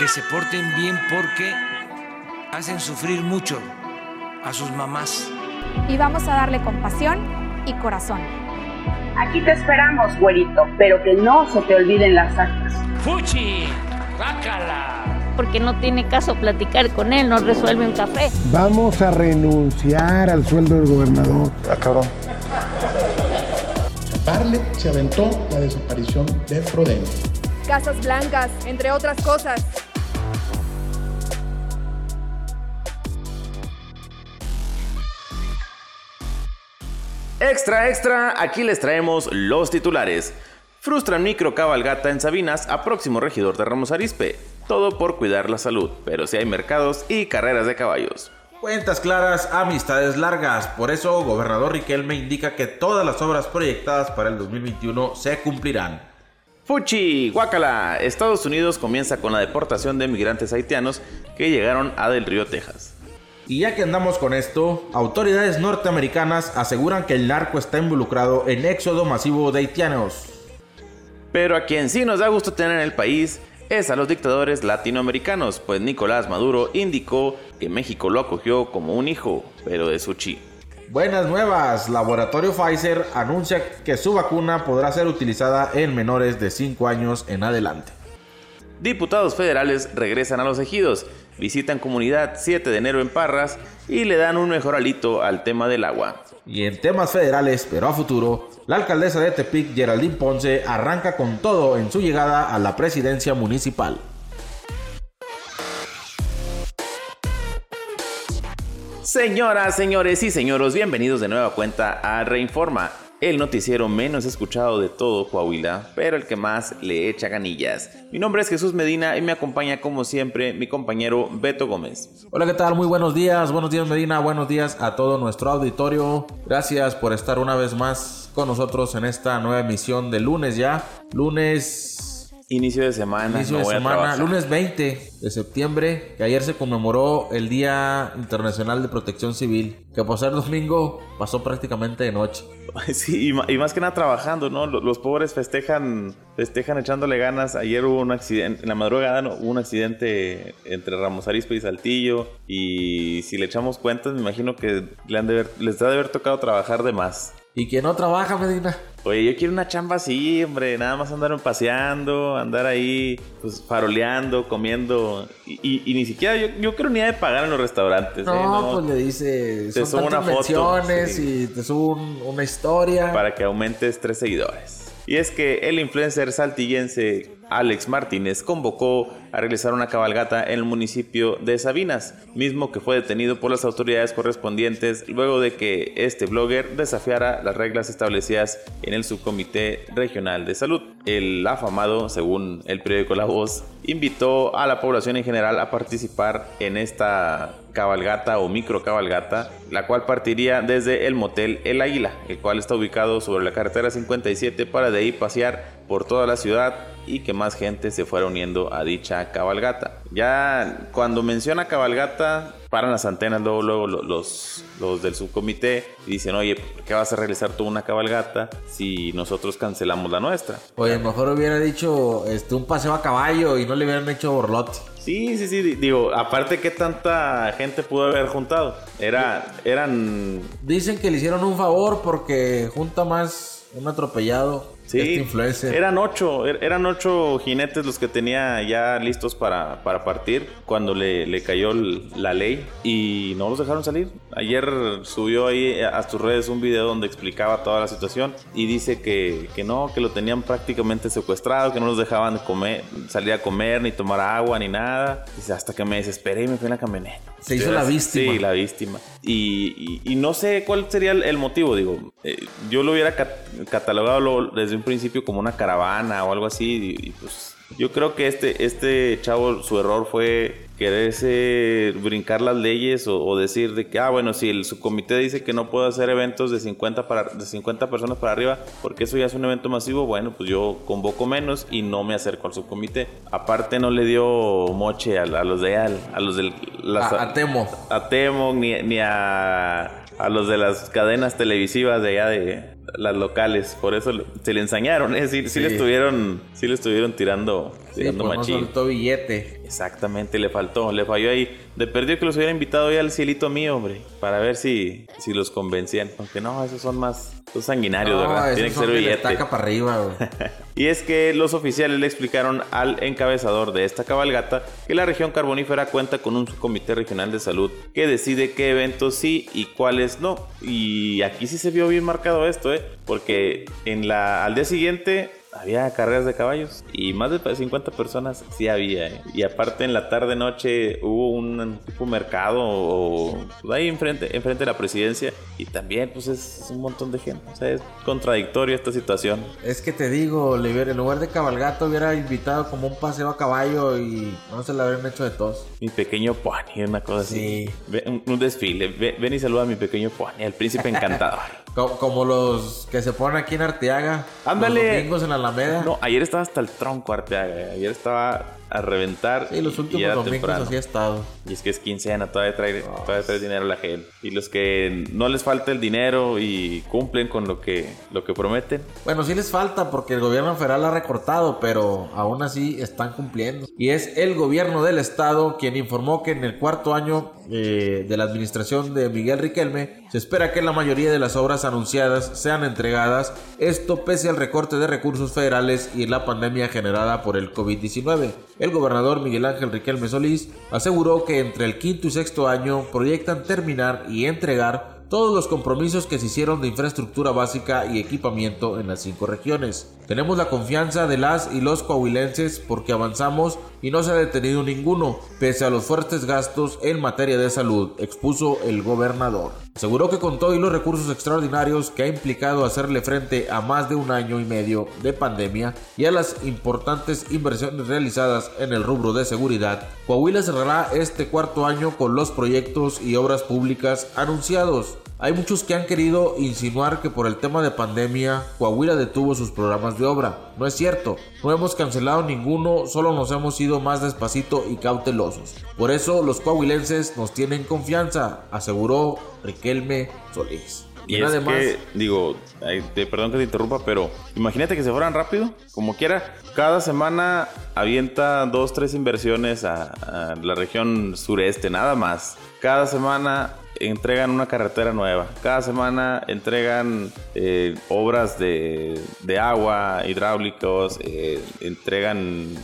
que se porten bien porque hacen sufrir mucho a sus mamás. Y vamos a darle compasión y corazón. Aquí te esperamos, güerito, pero que no se te olviden las actas. ¡Fuchi! ¡Bácala! Porque no tiene caso platicar con él, no resuelve un café. Vamos a renunciar al sueldo del gobernador. Ah, cabrón. Parle se aventó la desaparición de Prodente. Casas blancas, entre otras cosas. Extra, extra, aquí les traemos los titulares. Frustran micro cabalgata en Sabinas a próximo regidor de Ramos Arispe. Todo por cuidar la salud, pero si hay mercados y carreras de caballos. Cuentas claras, amistades largas. Por eso, gobernador Riquelme indica que todas las obras proyectadas para el 2021 se cumplirán. Fuchi, Guacala. Estados Unidos comienza con la deportación de migrantes haitianos que llegaron a Del Río, Texas. Y ya que andamos con esto, autoridades norteamericanas aseguran que el narco está involucrado en éxodo masivo de haitianos. Pero a quien sí nos da gusto tener en el país es a los dictadores latinoamericanos, pues Nicolás Maduro indicó que México lo acogió como un hijo, pero de su chi. Buenas nuevas, Laboratorio Pfizer anuncia que su vacuna podrá ser utilizada en menores de 5 años en adelante. Diputados federales regresan a los ejidos, visitan comunidad 7 de enero en Parras y le dan un mejor alito al tema del agua. Y en temas federales, pero a futuro, la alcaldesa de Tepic, Geraldine Ponce, arranca con todo en su llegada a la presidencia municipal. Señoras, señores y señoros, bienvenidos de nueva cuenta a Reinforma, el noticiero menos escuchado de todo Coahuila, pero el que más le echa ganillas. Mi nombre es Jesús Medina y me acompaña como siempre mi compañero Beto Gómez. Hola, ¿qué tal? Muy buenos días, buenos días Medina, buenos días a todo nuestro auditorio. Gracias por estar una vez más con nosotros en esta nueva emisión de lunes ya. Lunes Inicio de semana. Inicio de semana, lunes 20 de septiembre, que ayer se conmemoró el Día Internacional de Protección Civil, que por ser domingo pasó prácticamente de noche. Sí, y más que nada trabajando, ¿no? Los pobres festejan, festejan echándole ganas. Ayer hubo un accidente, en la madrugada hubo un accidente entre Ramos Arispe y Saltillo. Y si le echamos cuentas, me imagino que le han de les ha de haber tocado trabajar de más. ¿Y que no trabaja, Medina? Oye, yo quiero una chamba así, hombre. Nada más andar paseando, andar ahí, pues faroleando, comiendo. Y, ni siquiera, yo, yo creo ni de pagar en los restaurantes. No, ¿eh? no pues le dice, te son una foto, y te subo una historia. Para que aumentes tres seguidores. Y es que el influencer saltillense Alex Martínez convocó a realizar una cabalgata en el municipio de Sabinas, mismo que fue detenido por las autoridades correspondientes luego de que este blogger desafiara las reglas establecidas en el subcomité regional de salud. El afamado, según el periódico La Voz, invitó a la población en general a participar en esta cabalgata o micro cabalgata, la cual partiría desde el motel El Águila, el cual está ubicado sobre la carretera 57 para de ahí pasear por toda la ciudad y que más gente se fuera uniendo a dicha cabalgata. Ya cuando menciona cabalgata, paran las antenas luego, luego los, los del subcomité y dicen, oye, ¿por qué vas a realizar tú una cabalgata si nosotros cancelamos la nuestra? Oye, mejor hubiera dicho este, un paseo a caballo y no le hubieran hecho borlote. Sí, sí, sí, digo, aparte que tanta gente pudo haber juntado. Era, eran... Dicen que le hicieron un favor porque junta más un atropellado Sí, este eran ocho, er, eran ocho jinetes los que tenía ya listos para, para partir cuando le, le, cayó la ley y no los dejaron salir. Ayer subió ahí a sus redes un video donde explicaba toda la situación y dice que, que no, que lo tenían prácticamente secuestrado, que no los dejaban comer, salir a comer, ni tomar agua, ni nada. Dice, hasta que me desesperé y me fui en la camioneta. Se hizo la víctima. Sí, la víctima. Y, y, no sé cuál sería el, motivo, digo, eh, yo lo hubiera catalogado desde un principio como una caravana o algo así y, pues yo creo que este, este chavo, su error fue quererse brincar las leyes o, decir de que, ah, bueno, si el subcomité dice que no puedo hacer eventos de 50, para, de 50 personas para arriba, porque eso ya es un evento masivo, bueno, pues yo convoco menos y no me acerco al subcomité. Aparte no le dio moche a, los de a, los del... a, Temo. A Temo, ni, ni a, a los de las cadenas televisivas de allá de las locales, por eso se le ensañaron, ¿eh? Sí, sí. le estuvieron, sí le estuvieron tirando, tirando pues machín. No soltó billete. Exactamente, le faltó, le falló ahí. De perdió que los hubiera invitado ya al cielito mío, hombre, para ver si, si los convencían. Aunque no, esos son más son sanguinarios, No, ¿verdad? Tiene que ser billete. taca para arriba, güey. Y es que los oficiales le explicaron al encabezador de esta cabalgata que la región carbonífera cuenta con un comité regional de salud que decide qué eventos sí y cuáles no. Y aquí sí se vio bien marcado esto, ¿eh? Porque en la, al día siguiente había carreras de caballos y más de 50 personas sí había. ¿eh? Y aparte en la tarde noche hubo un tipo mercado o, pues, ahí enfrente, enfrente de la presidencia y también pues es, es un montón de gente. O sea, es contradictorio esta situación. Es que te digo, Oliver, en lugar de cabalgata hubiera invitado como un paseo a caballo y no se la habrían hecho de tos. Mi pequeño pony, una cosa así. Sí. Un, un desfile. Ve- ven y saluda a mi pequeño pony, al príncipe encantador. Co- Como, los que se ponen aquí en Arteaga. Ándale. Los domingos en la Alameda. no, ayer estaba hasta el tronco Arteaga. eh. Ayer estaba a reventar. Sí, los y últimos era domingos temprano. así ha estado. Y es que es quincena, todavía trae, todavía trae dinero la gel. Y los que no les falta el dinero y cumplen con lo que, lo que prometen. Bueno, sí les falta porque el gobierno federal ha recortado, pero aún así están cumpliendo. Y es el gobierno del estado quien informó que en el cuarto año eh, de la administración de Miguel Riquelme se espera que la mayoría de las obras anunciadas sean entregadas, esto pese al recorte de recursos federales y la pandemia generada por el COVID-19. El gobernador Miguel Ángel Riquelme Solís aseguró que entre el quinto y sexto año proyectan terminar y entregar todos los compromisos que se hicieron de infraestructura básica y equipamiento en las cinco regiones. Tenemos la confianza de las y los coahuilenses porque avanzamos y no se ha detenido ninguno, pese a los fuertes gastos en materia de salud, expuso el gobernador. Aseguró que con todo los recursos extraordinarios que ha implicado hacerle frente a más de un año y medio de pandemia y a las importantes inversiones realizadas en el rubro de seguridad, Coahuila cerrará este cuarto año con los proyectos y obras públicas anunciados. Hay muchos que han querido insinuar que por el tema de pandemia Coahuila detuvo sus programas de obra. No es cierto, no hemos cancelado ninguno, solo nos hemos ido más despacito y cautelosos. Por eso los coahuilenses nos tienen confianza, aseguró Riquelme Solís. Y es que, digo, ay, te- perdón que te interrumpa, pero imagínate que se fueran rápido, como quiera. Cada semana avienta dos, tres inversiones a, a la región sureste, nada más. Cada semana entregan una carretera nueva. Cada semana entregan eh, obras de, de agua, hidráulicos, eh, entregan